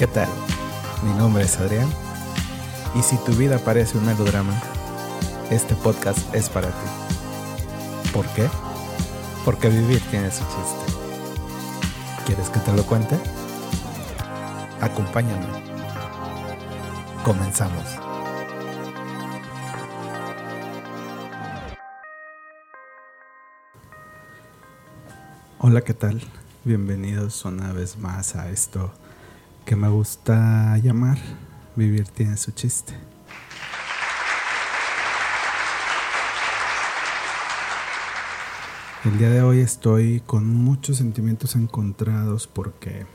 ¿Qué tal? Mi nombre es Adrián y si tu vida parece un melodrama, este podcast es para ti. ¿Por qué? Porque vivir tiene su chiste. ¿Quieres que te lo cuente? Acompáñame. Comenzamos. Hola, ¿qué tal? Bienvenidos una vez más a esto que me gusta llamar Vivir tiene su chiste. El día de hoy estoy con muchos sentimientos encontrados porque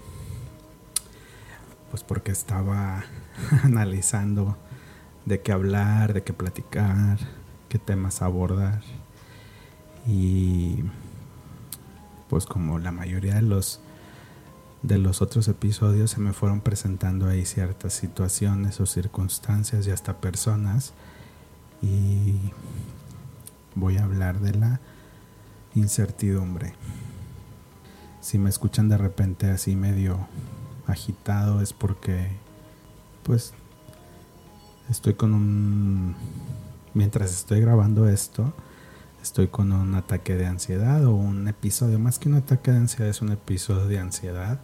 pues porque estaba analizando de qué hablar, de qué platicar, qué temas abordar y pues como la mayoría de los de los otros episodios se me fueron presentando ahí ciertas situaciones o circunstancias y hasta personas. Y voy a hablar de la incertidumbre. Si me escuchan de repente así medio agitado es porque pues estoy con un mientras estoy grabando esto estoy con un ataque de ansiedad o un episodio. Más que un ataque de ansiedad es un episodio de ansiedad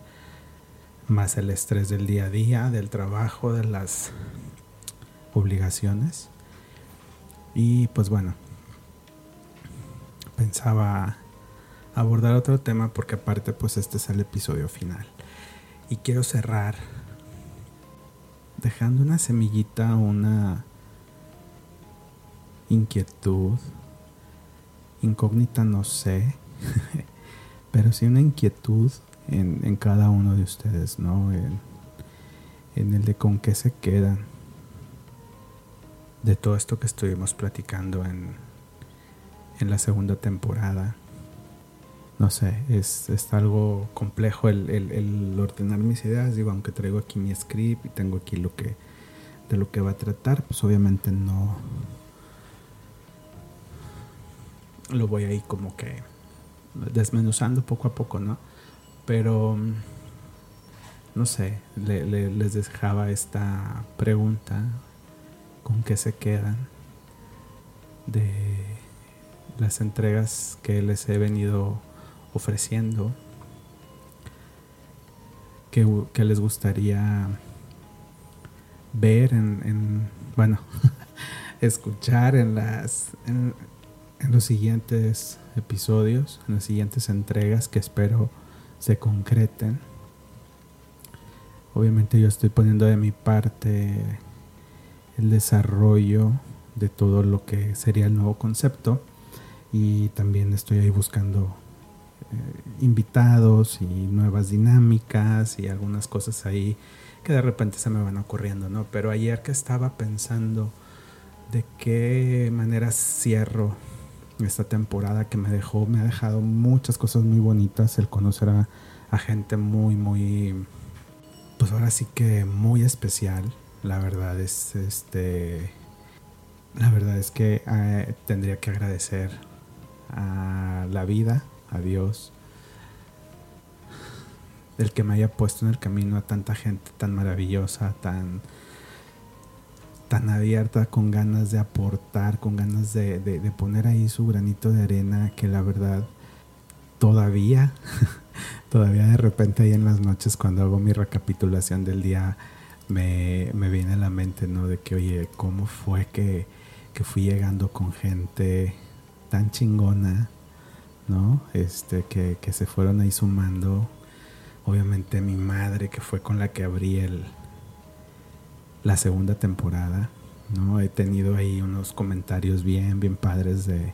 más el estrés del día a día, del trabajo, de las obligaciones. Y pues bueno, pensaba abordar otro tema porque aparte pues este es el episodio final. Y quiero cerrar dejando una semillita, una inquietud, incógnita no sé, pero sí una inquietud en, cada uno de ustedes, ¿no? En, el de con qué se quedan de todo esto que estuvimos platicando en, en la segunda temporada. No sé, es, algo complejo el, el, ordenar mis ideas. Digo, aunque traigo aquí mi script y tengo aquí lo que de lo que va a tratar, pues obviamente no lo voy ahí como que desmenuzando poco a poco, ¿no? Pero, no sé, les dejaba esta pregunta, ¿con qué se quedan de las entregas que les he venido ofreciendo? ¿Qué, les gustaría ver en, bueno, escuchar en las en, los siguientes episodios, en las siguientes entregas que espero se concreten. Obviamente yo estoy poniendo de mi parte el desarrollo de todo lo que sería el nuevo concepto y también estoy ahí buscando eh, invitados y nuevas dinámicas y algunas cosas ahí que de repente se me van ocurriendo, ¿no? Pero ayer que estaba pensando de qué manera cierro esta temporada que me dejó, me ha dejado muchas cosas muy bonitas, el conocer a, gente muy, muy, pues ahora sí que muy especial. La verdad es, este, la verdad es que eh, tendría que agradecer a la vida, a Dios, el que me haya puesto en el camino a tanta gente tan maravillosa, tan tan abierta, con ganas de aportar, con ganas de, poner ahí su granito de arena, que la verdad todavía, todavía de repente ahí en las noches cuando hago mi recapitulación del día, me, viene a la mente, ¿no? De que, oye, ¿cómo fue que, que fui llegando con gente tan chingona, ¿no? Este, que, que se fueron ahí sumando. Obviamente mi madre, que fue con la que abrí el, la segunda temporada. ¿no? He tenido ahí unos comentarios bien, bien padres de,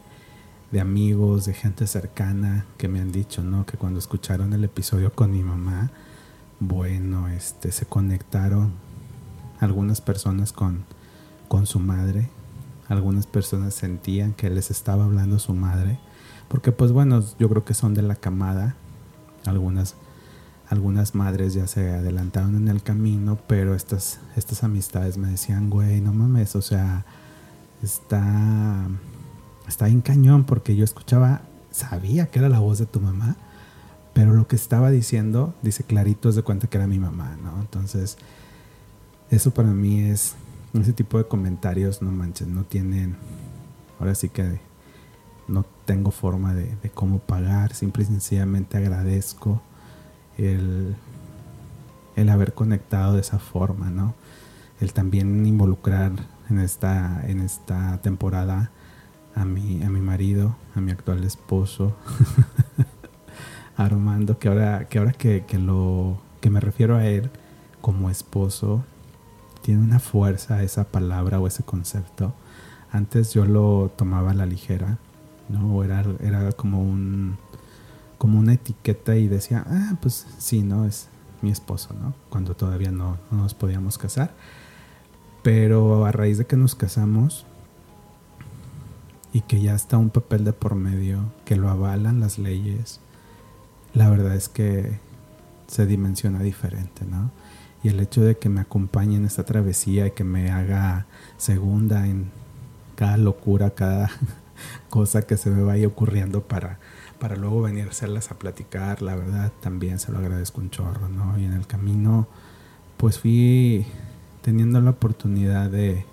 de amigos, de gente cercana que me han dicho, ¿no? Que cuando escucharon el episodio con mi mamá, bueno, este, se conectaron algunas personas con, con su madre, algunas personas sentían que les estaba hablando su madre, porque pues bueno, yo creo que son de la camada, algunas algunas madres ya se adelantaron en el camino, pero estas, estas amistades me decían, güey, no mames, o sea, está, está en cañón porque yo escuchaba, sabía que era la voz de tu mamá, pero lo que estaba diciendo, dice clarito, es de cuenta que era mi mamá, ¿no? Entonces, eso para mí es, ese tipo de comentarios, no manches, no tienen, ahora sí que no tengo forma de, cómo pagar, simple y sencillamente agradezco el, el haber conectado de esa forma, ¿no? El también involucrar en esta, en esta temporada a mi, a mi marido, a mi actual esposo, Armando, que ahora, que, ahora que, lo, que me refiero a él como esposo, tiene una fuerza esa palabra o ese concepto. Antes yo lo tomaba a la ligera, ¿no? era, era como un como una etiqueta y decía, ah, pues sí, no, es mi esposo, ¿no? Cuando todavía no, no nos podíamos casar. Pero a raíz de que nos casamos y que ya está un papel de por medio, que lo avalan las leyes, la verdad es que se dimensiona diferente, ¿no? Y el hecho de que me acompañe en esta travesía y que me haga segunda en cada locura, cada cosa que se me vaya ocurriendo para, para luego venir a hacerlas a platicar, la verdad también se lo agradezco un chorro, ¿no? Y en el camino, pues fui teniendo la oportunidad de,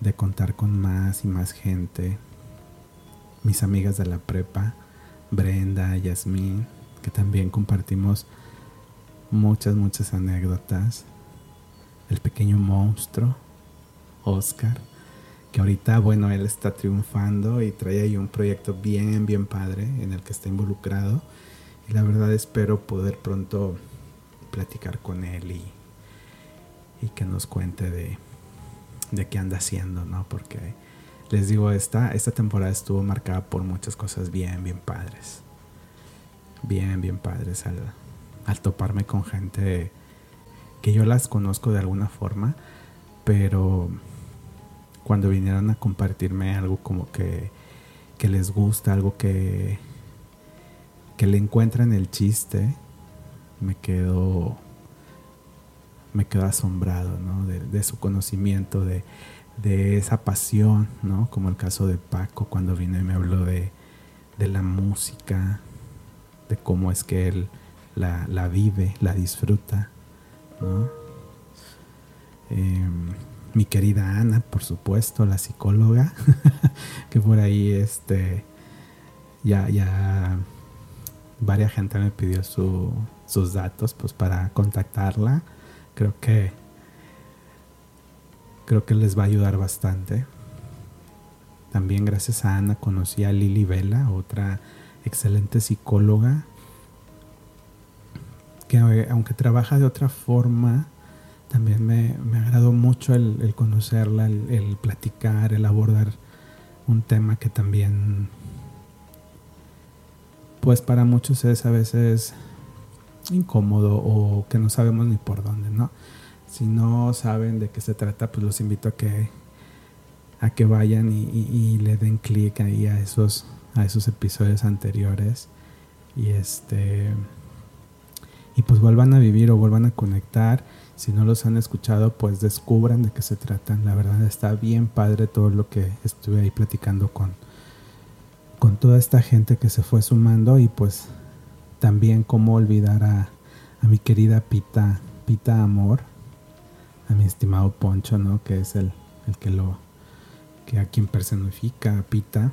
de contar con más y más gente, mis amigas de la prepa, Brenda, Yasmín, que también compartimos muchas, muchas anécdotas. El pequeño monstruo, Oscar, que ahorita, bueno, él está triunfando y trae ahí un proyecto bien, bien padre en el que está involucrado. Y la verdad espero poder pronto platicar con él y, y que nos cuente de, de qué anda haciendo, ¿no? Porque les digo, esta, esta temporada estuvo marcada por muchas cosas bien, bien padres bien, bien padres al, toparme con gente que yo las conozco de alguna forma, pero cuando vinieron a compartirme algo como que, que les gusta, algo que, que le encuentran el chiste, me quedo me quedo asombrado ¿no? de, su conocimiento, de, de, esa pasión, ¿no? como el caso de Paco cuando vino y me habló de, de la música, de cómo es que él la, vive, la disfruta. Em, mi querida Ana, por supuesto, la psicóloga, que por ahí este, ya, ya varias gente me pidió sus datos pues para contactarla. Creo que creo que les va a ayudar bastante. También gracias a Ana conocí a Lili Vela, otra excelente psicóloga, que aunque trabaja de otra forma, también me, me agradó mucho el, conocerla, el, platicar, el abordar un tema que también, pues para muchos es a veces incómodo o que no sabemos ni por dónde, ¿no? Si no saben de qué se trata, pues los invito a que, a que vayan y, y le den clic ahí a esos a esos episodios anteriores y este y pues vuelvan a vivir o vuelvan a conectar si no los han escuchado pues descubran de qué se tratan. La verdad está bien padre todo lo que estuve ahí platicando con con toda esta gente que se fue sumando y pues también cómo olvidar a, a mi querida Pita Pita Amor a mi estimado Poncho no que es el, el que lo que a quien personifica Pita.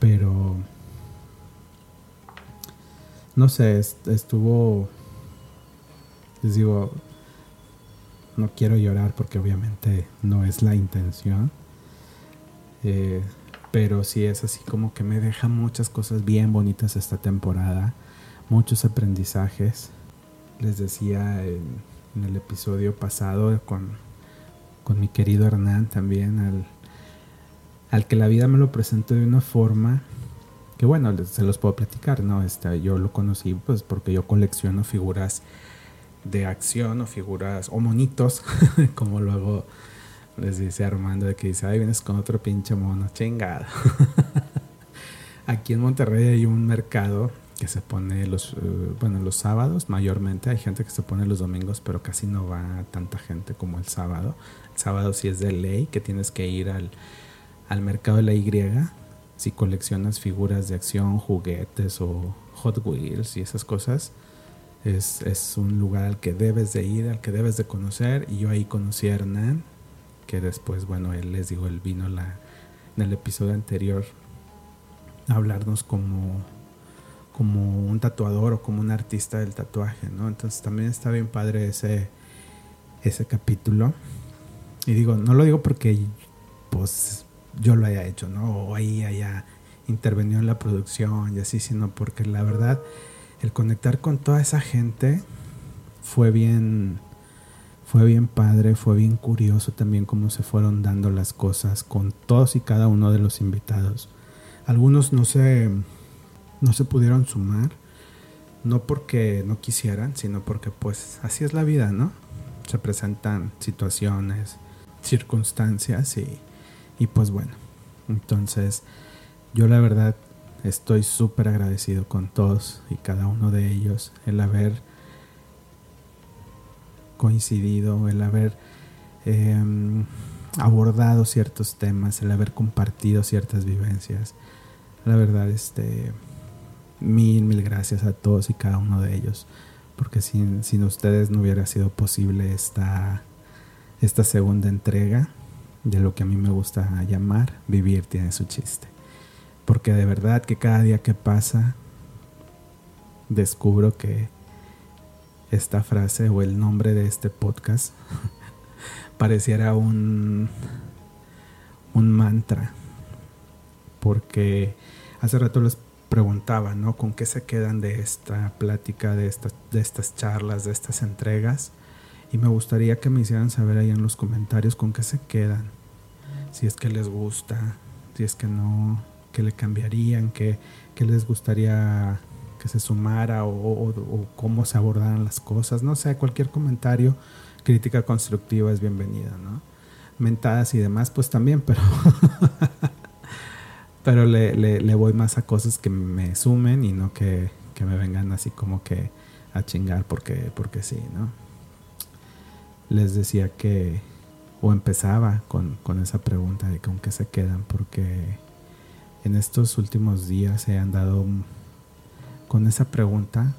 Pero no sé, estuvo, les digo, no quiero llorar porque obviamente no es la intención, eh, pero sí es así como que me deja muchas cosas bien bonitas esta temporada, muchos aprendizajes. Les decía en, en el episodio pasado con, con mi querido Hernán también, al al que la vida me lo presentó de una forma que bueno, se los puedo platicar, ¿no? Este, yo lo conocí pues porque yo colecciono figuras de acción o figuras o monitos, como luego les dice Armando de que dice, ay, vienes con otro pinche mono, chingado. Aquí en Monterrey hay un mercado que se pone los, eh, bueno, los sábados mayormente, hay gente que se pone los domingos, pero casi no va tanta gente como el sábado. El sábado sí es de ley, que tienes que ir al al mercado de la Y si coleccionas figuras de acción, juguetes o Hot Wheels y esas cosas. Es, es, un lugar al que debes de ir, al que debes de conocer. Y yo ahí conocí a Hernán, que después, bueno, él les digo, él vino la, en el episodio anterior a hablarnos como, como un tatuador o como un artista del tatuaje, ¿no? Entonces también está bien padre ese, ese capítulo. Y digo, no lo digo porque pues yo lo haya hecho, ¿no? O ahí haya intervenido en la producción y así, sino porque la verdad, el conectar con toda esa gente fue bien, fue bien padre, fue bien curioso también cómo se fueron dando las cosas con todos y cada uno de los invitados. Algunos no se, no se pudieron sumar, no porque no quisieran, sino porque pues así es la vida, ¿no? Se presentan situaciones, circunstancias y, y pues bueno, entonces yo la verdad estoy súper agradecido con todos y cada uno de ellos el haber coincidido, el haber em, abordado ciertos temas, el haber compartido ciertas vivencias. La verdad, este, mil, mil gracias a todos y cada uno de ellos, porque sin, sin ustedes no hubiera sido posible esta, esta segunda entrega de lo que a mí me gusta llamar vivir tiene su chiste. Porque de verdad que cada día que pasa descubro que esta frase o el nombre de este podcast pareciera un, un mantra. Porque hace rato les preguntaba, ¿no? ¿Con qué se quedan de esta plática, de, estas de estas charlas, de estas entregas? Y me gustaría que me hicieran saber ahí en los comentarios con qué se quedan. Si es que les gusta, si es que no, que le cambiarían, que, que les gustaría que se sumara o, cómo se abordaran las cosas. No sé, cualquier comentario, crítica constructiva es bienvenida, ¿no? Mentadas y demás, pues también, pero, pero le, le, voy más a cosas que me sumen y no que, que, me vengan así como que a chingar porque, porque sí, ¿no? Les decía que, o empezaba con, con esa pregunta de con qué se quedan, porque en estos últimos días he andado con esa pregunta,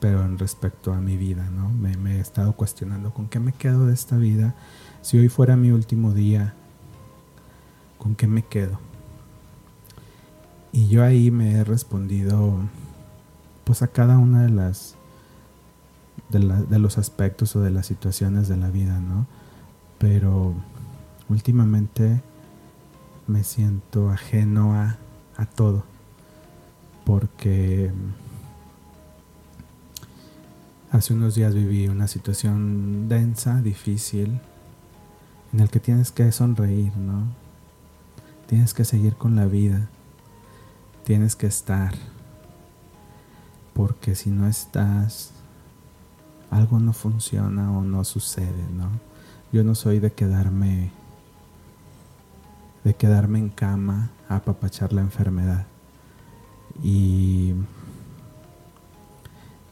pero en respecto a mi vida, ¿no? Me, he estado cuestionando con qué me quedo de esta vida. Si hoy fuera mi último día, ¿con qué me quedo? Y yo ahí me he respondido, pues a cada una de las de, de, los aspectos o de las situaciones de la vida, ¿no? Pero últimamente me siento ajeno a, a todo, porque Hace unos días viví una situación densa, difícil, en el que tienes que sonreír, ¿no? Tienes que seguir con la vida, tienes que estar, porque si no estás, algo no funciona o no sucede, ¿no? Yo no soy de quedarme, de quedarme en cama apapachar la enfermedad. Y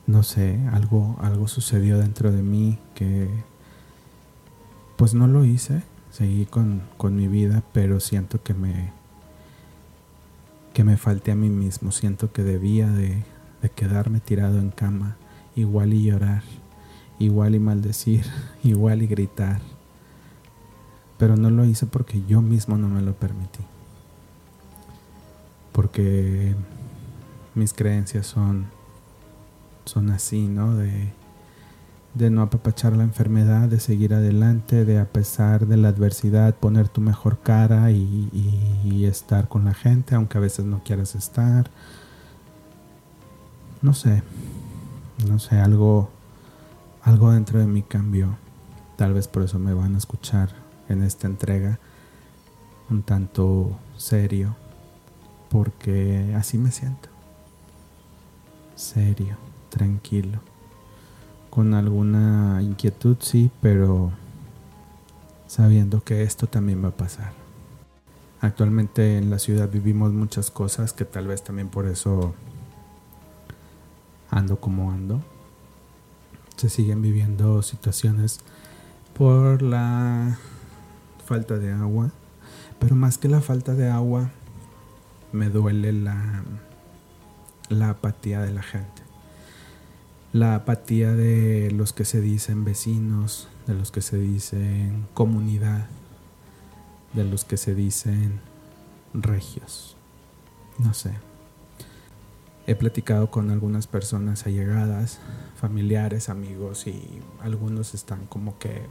no sé, algo, algo sucedió dentro de mí que pues no lo hice, seguí con, mi vida, pero siento que me que me falté a mí mismo, siento que debía de, de quedarme tirado en cama, igual y llorar, igual y maldecir, igual y gritar, pero no lo hice porque yo mismo no me lo permití, porque mis creencias son son así, ¿no? De, de no apapachar la enfermedad, de seguir adelante, de a pesar de la adversidad poner tu mejor cara y, estar con la gente, aunque a veces no quieras estar. No sé, no sé, algo, algo dentro de mí cambió. Tal vez por eso me van a escuchar en esta entrega un tanto serio, porque así me siento. Serio tranquilo. Con alguna inquietud, sí, pero sabiendo que esto también va a pasar. Actualmente en la ciudad vivimos muchas cosas que tal vez también por eso ando como ando. Se siguen viviendo situaciones por la falta de agua, pero más que la falta de agua, me duele la la apatía de la gente. La apatía de los que se dicen vecinos, de los que se dicen comunidad, de los que se dicen regios. No sé. He platicado con algunas personas allegadas, familiares, amigos y algunos están como que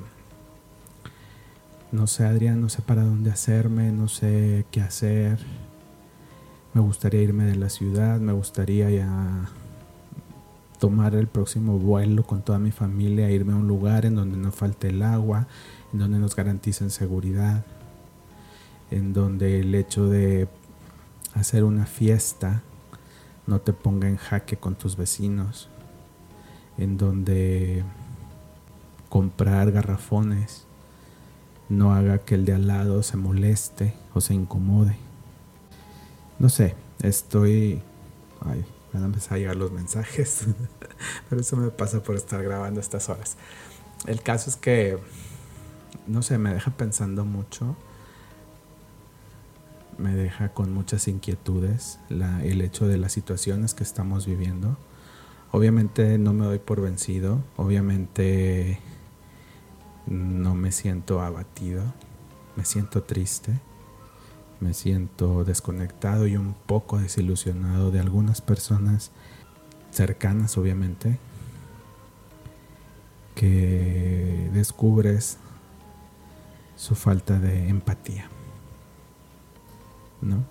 no sé, Adrián, no sé para dónde hacerme, no sé qué hacer. Me gustaría irme de la ciudad, me gustaría ya tomar el próximo vuelo con toda mi familia, irme a un lugar en donde no falte el agua, en donde nos garanticen seguridad, en donde el hecho de hacer una fiesta no te ponga en jaque con tus vecinos, en donde comprar garrafones no haga que el de al lado se moleste o se incomode. No sé, estoy... Ay, van a empezar a llegar los mensajes, pero eso me pasa por estar grabando estas horas. El caso es que, no sé, me deja pensando mucho, me deja con muchas inquietudes el hecho de las situaciones que estamos viviendo. Obviamente no me doy por vencido, obviamente no me siento abatido, me siento triste, me siento desconectado y un poco desilusionado de algunas personas cercanas, obviamente, que descubres su falta de empatía. ¿No?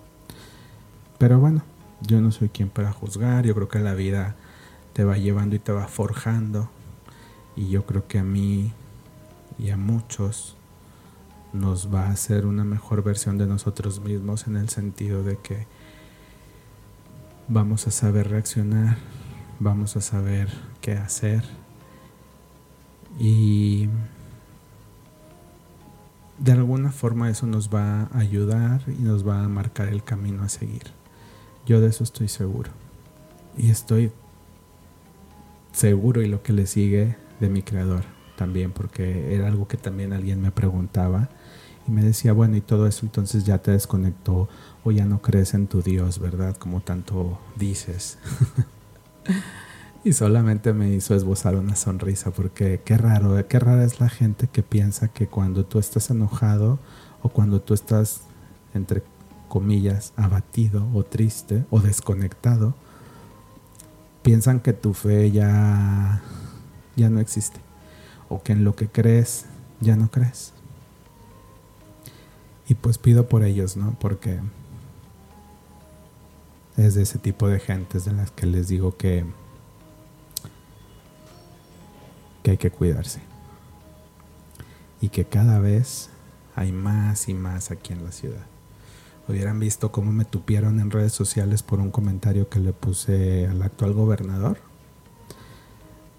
Pero bueno, yo no soy quien para juzgar, yo creo que la vida te va llevando y te va forjando y yo creo que a mí y a muchos nos va a hacer una mejor versión de nosotros mismos en el sentido de que vamos a saber reaccionar, vamos a saber qué hacer y de alguna forma eso nos va a ayudar y nos va a marcar el camino a seguir. Yo de eso estoy seguro. Y estoy seguro y lo que le sigue de mi creador también, porque era algo que también alguien me preguntaba y me decía, bueno, y todo eso entonces ya te desconectó o ya no crees en tu Dios, ¿verdad? Como tanto dices. y solamente me hizo esbozar una sonrisa, porque qué raro, qué rara es la gente que piensa que cuando tú estás enojado o cuando tú estás, entre comillas, abatido o triste o desconectado, piensan que tu fe ya, ya no existe o que en lo que crees ya no crees. Y pues pido por ellos, ¿no? Porque es de ese tipo de gentes de las que les digo que, que hay que cuidarse. Y que cada vez hay más y más aquí en la ciudad. Hubieran visto cómo me tupieron en redes sociales por un comentario que le puse al actual gobernador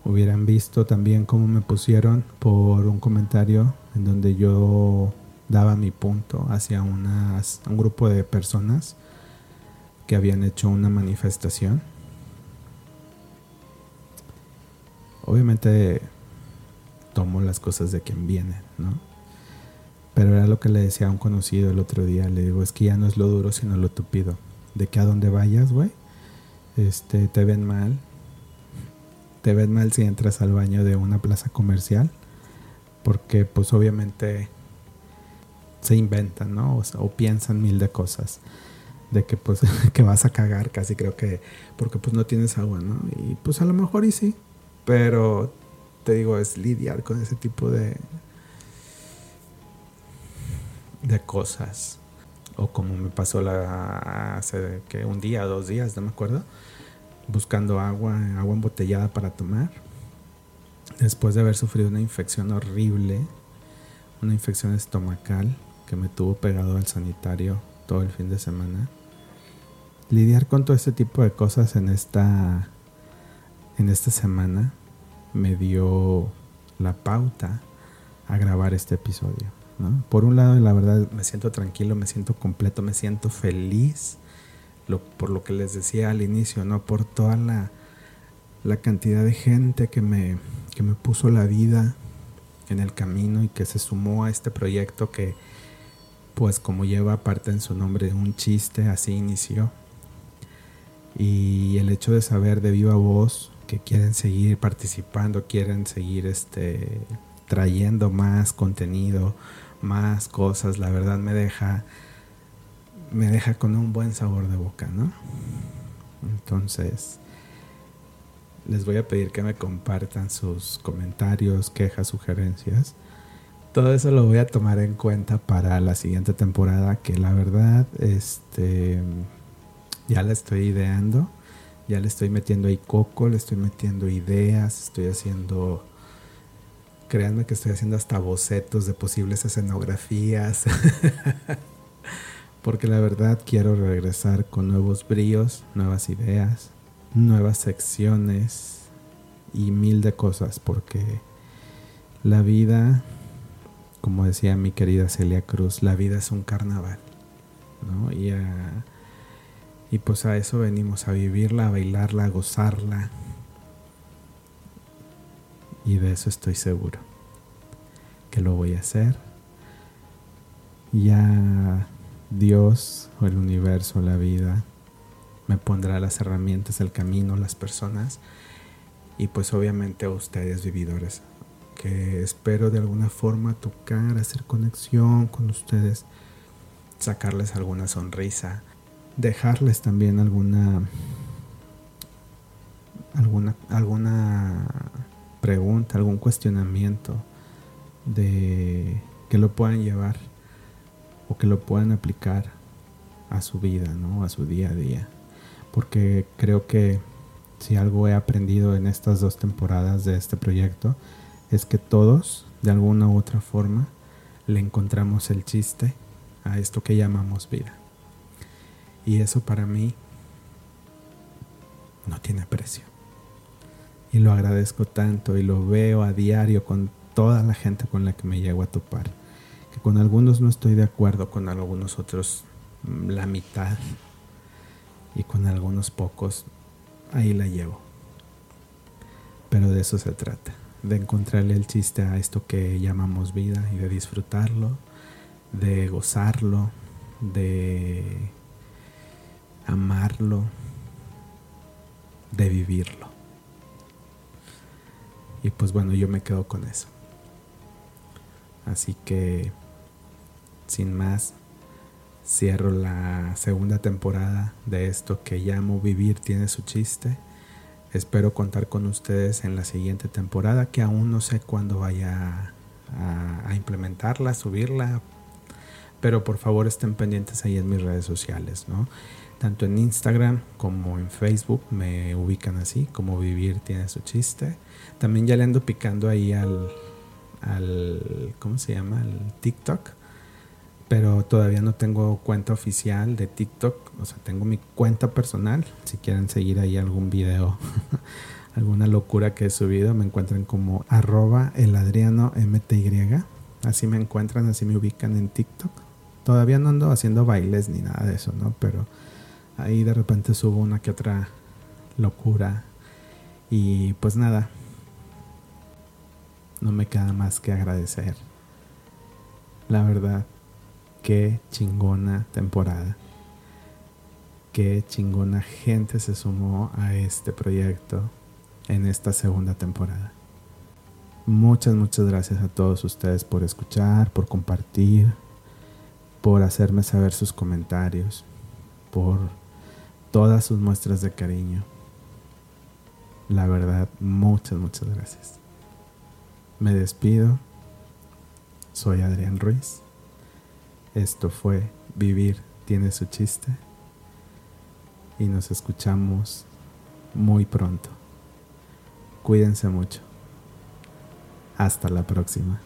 hubieran visto también cómo me pusieron por un comentario en donde yo daba mi punto hacia unas, un grupo de personas que habían hecho una manifestación. Obviamente tomo las cosas de quien viene, ¿no? Pero era lo que le decía a un conocido el otro día. Le digo, es que ya no es lo duro, sino lo tupido. De que a donde vayas, güey, este, te ven mal, te ves mal si entras al baño de una plaza comercial, porque pues obviamente se inventan, ¿no? O, piensan mil de cosas, de que pues que vas a cagar casi creo que, porque pues no tienes agua, ¿no? Y pues a lo mejor y sí, pero te digo, es lidiar con ese tipo de, de cosas. O como me pasó la, hace que un día, dos días, no me acuerdo buscando agua, agua embotellada para tomar. Después de haber sufrido una infección horrible, una infección estomacal que me tuvo pegado al sanitario todo el fin de semana. Lidiar con todo este tipo de cosas en esta en esta semana me dio la pauta a grabar este episodio. Por un lado, la verdad, me siento tranquilo, me siento completo, me siento feliz por lo que les decía al inicio, ¿no? Por toda la, la cantidad de gente que me, que me puso la vida en el camino y que se sumó a este proyecto que, pues como lleva parte en su nombre un chiste, así inició. Y el hecho de saber de viva voz que quieren seguir participando, quieren seguir este trayendo más contenido, más cosas, la verdad me deja me deja con un buen sabor de boca, ¿no? Entonces, les voy a pedir que me compartan sus comentarios, quejas, sugerencias. Todo eso lo voy a tomar en cuenta para la siguiente temporada, que la verdad, este, ya la estoy ideando, ya le estoy metiendo ahí coco, le estoy metiendo ideas, estoy haciendo, créanme que estoy haciendo hasta bocetos de posibles escenografías. porque la verdad quiero regresar con nuevos bríos, nuevas ideas, nuevas secciones y mil de cosas, porque la vida, como decía mi querida Celia Cruz, la vida es un carnaval, ¿no? Y, pues a eso venimos, a vivirla, a bailarla, a gozarla. Y de eso estoy seguro, que lo voy a hacer. Ya Dios o el universo, la vida, me pondrá las herramientas, el camino, las personas y pues obviamente ustedes vividores, que espero de alguna forma tocar, hacer conexión con ustedes, sacarles alguna sonrisa, dejarles también alguna alguna alguna pregunta, algún cuestionamiento de que lo puedan llevar o que lo puedan aplicar a su vida, ¿no? A su día a día. Porque creo que si algo he aprendido en estas dos temporadas de este proyecto es que todos, de alguna u otra forma, le encontramos el chiste a esto que llamamos vida. Y eso para mí no tiene precio. Y lo agradezco tanto y lo veo a diario con toda la gente con la que me llego a topar que con algunos no estoy de acuerdo, con algunos otros mm, la mitad y con algunos pocos ahí la llevo. Pero de eso se trata, de encontrarle el chiste a esto que llamamos vida y de disfrutarlo, de gozarlo, de amarlo, de vivirlo. Y pues bueno, yo me quedo con eso. Así que sin más, cierro la segunda temporada de esto que llamo Vivir tiene su chiste. Espero contar con ustedes en la siguiente temporada, que aún no sé cuándo vaya a, implementarla, subirla, pero por favor estén pendientes ahí en mis redes sociales, ¿no? Tanto en Instagram como en Facebook me ubican así, como Vivir tiene su chiste. También ya le ando picando ahí al, al ¿cómo se llama? Al TikTok pero todavía no tengo cuenta oficial de TikTok. O sea, tengo mi cuenta personal. Si quieren seguir ahí algún video, alguna locura que he subido, me encuentran como arroba. Así me encuentran, así me ubican en TikTok. Todavía no ando haciendo bailes ni nada de eso, ¿no? Pero ahí de repente subo una que otra locura. Y pues nada, no me queda más que agradecer. La verdad, qué chingona temporada. Qué chingona gente se sumó a este proyecto en esta segunda temporada. Muchas, muchas gracias a todos ustedes por escuchar, por compartir, por hacerme saber sus comentarios, por todas sus muestras de cariño. La verdad, muchas, muchas gracias. Me despido. Soy Adrián Ruiz. Esto fue Vivir tiene su chiste y nos escuchamos muy pronto. Cuídense mucho. Hasta la próxima.